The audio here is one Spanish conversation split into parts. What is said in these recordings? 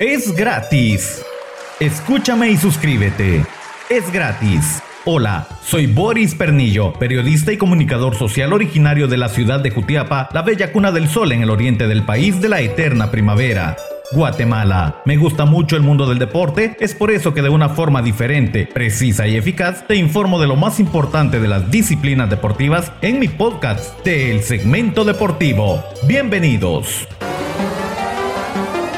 Es gratis. Escúchame y suscríbete. Es gratis. Hola, soy Boris Pernillo, periodista y comunicador social originario de la ciudad de Jutiapa, la bella cuna del sol en el oriente del país de la eterna primavera. Guatemala. Me gusta mucho el mundo del deporte, es por eso que de una forma diferente, precisa y eficaz te informo de lo más importante de las disciplinas deportivas en mi podcast de El Segmento Deportivo. Bienvenidos.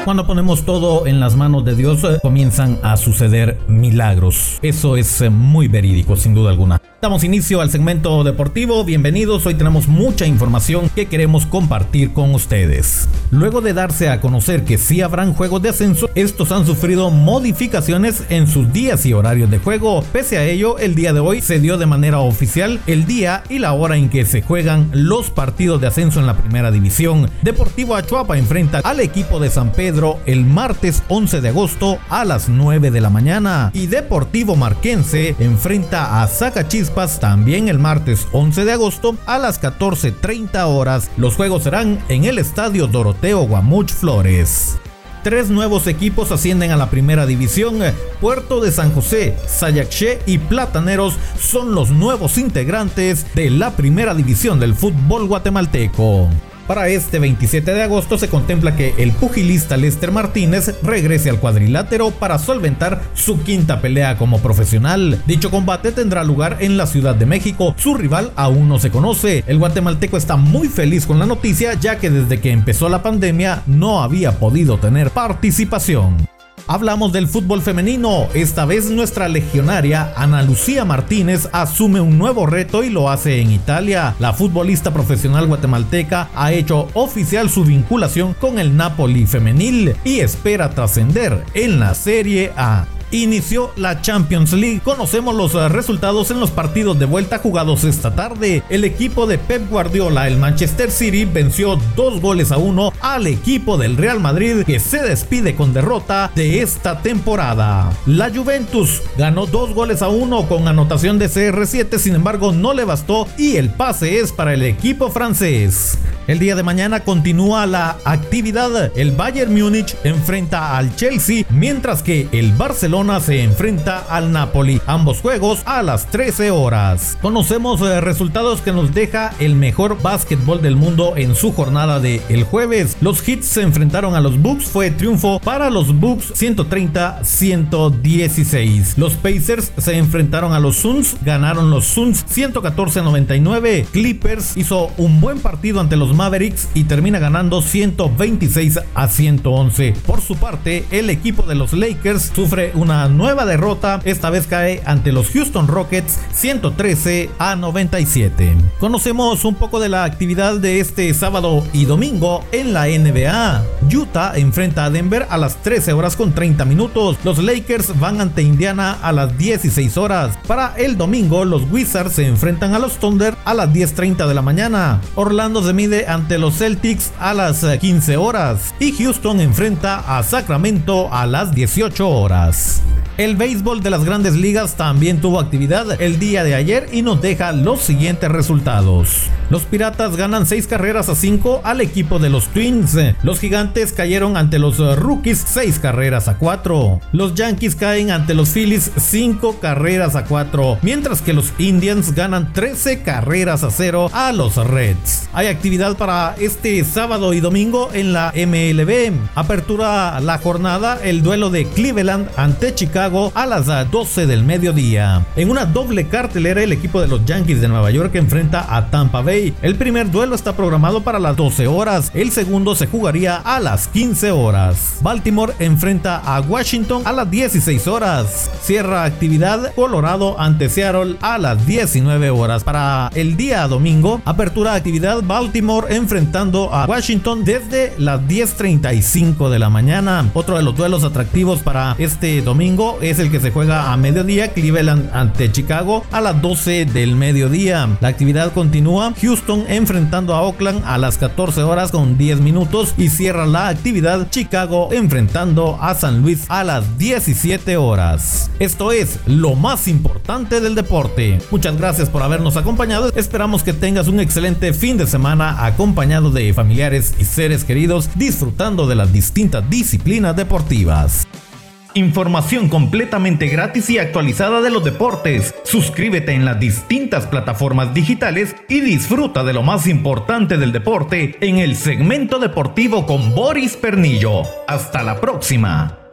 Cuando ponemos todo en las manos de Dios, eh, comienzan a suceder milagros. Eso es eh, muy verídico, sin duda alguna. Damos inicio al segmento deportivo, bienvenidos, hoy tenemos mucha información que queremos compartir con ustedes. Luego de darse a conocer que sí habrán juegos de ascenso, estos han sufrido modificaciones en sus días y horarios de juego. Pese a ello, el día de hoy se dio de manera oficial el día y la hora en que se juegan los partidos de ascenso en la primera división. Deportivo Achuapa enfrenta al equipo de San Pedro el martes 11 de agosto a las 9 de la mañana y Deportivo Marquense enfrenta a Zacachis también el martes 11 de agosto a las 14.30 horas. Los juegos serán en el estadio Doroteo Guamuch Flores. Tres nuevos equipos ascienden a la primera división. Puerto de San José, Sayaché y Plataneros son los nuevos integrantes de la primera división del fútbol guatemalteco. Para este 27 de agosto se contempla que el pugilista Lester Martínez regrese al cuadrilátero para solventar su quinta pelea como profesional. Dicho combate tendrá lugar en la Ciudad de México. Su rival aún no se conoce. El guatemalteco está muy feliz con la noticia ya que desde que empezó la pandemia no había podido tener participación. Hablamos del fútbol femenino. Esta vez nuestra legionaria Ana Lucía Martínez asume un nuevo reto y lo hace en Italia. La futbolista profesional guatemalteca ha hecho oficial su vinculación con el Napoli femenil y espera trascender en la Serie A inició la Champions League. Conocemos los eh, resultados en los partidos de vuelta jugados esta tarde. El equipo de Pep Guardiola, el Manchester City, venció dos goles a uno al equipo del Real Madrid que se despide con derrota de esta temporada. La Juventus ganó dos goles a uno con anotación de CR7, sin embargo no le bastó y el pase es para el equipo francés. El día de mañana continúa la actividad. El Bayern Múnich enfrenta al Chelsea, mientras que el Barcelona se enfrenta al Napoli. Ambos juegos a las 13 horas. Conocemos eh, resultados que nos deja el mejor básquetbol del mundo en su jornada de el jueves. Los Hits se enfrentaron a los Bucks, fue triunfo para los Bucks 130-116. Los Pacers se enfrentaron a los Suns, ganaron los Suns 114-99. Clippers hizo un buen partido ante los Mavericks y termina ganando 126 a 111. Por su parte, el equipo de los Lakers sufre una nueva derrota, esta vez cae ante los Houston Rockets 113 a 97. Conocemos un poco de la actividad de este sábado y domingo en la NBA. Utah enfrenta a Denver a las 13 horas con 30 minutos. Los Lakers van ante Indiana a las 16 horas. Para el domingo, los Wizards se enfrentan a los Thunder a las 10.30 de la mañana. Orlando se mide ante los Celtics a las 15 eh, horas y Houston enfrenta a Sacramento a las 18 horas. El béisbol de las grandes ligas también tuvo actividad el día de ayer y nos deja los siguientes resultados. Los Piratas ganan 6 carreras a 5 al equipo de los Twins. Los Gigantes cayeron ante los Rookies 6 carreras a 4. Los Yankees caen ante los Phillies 5 carreras a 4. Mientras que los Indians ganan 13 carreras a 0 a los Reds. Hay actividad para este sábado y domingo en la MLB. Apertura la jornada el duelo de Cleveland ante Chicago a las 12 del mediodía. En una doble cartelera, el equipo de los Yankees de Nueva York enfrenta a Tampa Bay. El primer duelo está programado para las 12 horas, el segundo se jugaría a las 15 horas. Baltimore enfrenta a Washington a las 16 horas. Cierra actividad Colorado ante Seattle a las 19 horas. Para el día domingo, apertura actividad Baltimore enfrentando a Washington desde las 10.35 de la mañana. Otro de los duelos atractivos para este domingo es el que se juega a mediodía, Cleveland ante Chicago a las 12 del mediodía. La actividad continúa, Houston enfrentando a Oakland a las 14 horas con 10 minutos y cierra la actividad Chicago enfrentando a San Luis a las 17 horas. Esto es lo más importante del deporte. Muchas gracias por habernos acompañado. Esperamos que tengas un excelente fin de semana acompañado de familiares y seres queridos disfrutando de las distintas disciplinas deportivas. Información completamente gratis y actualizada de los deportes. Suscríbete en las distintas plataformas digitales y disfruta de lo más importante del deporte en el segmento deportivo con Boris Pernillo. Hasta la próxima.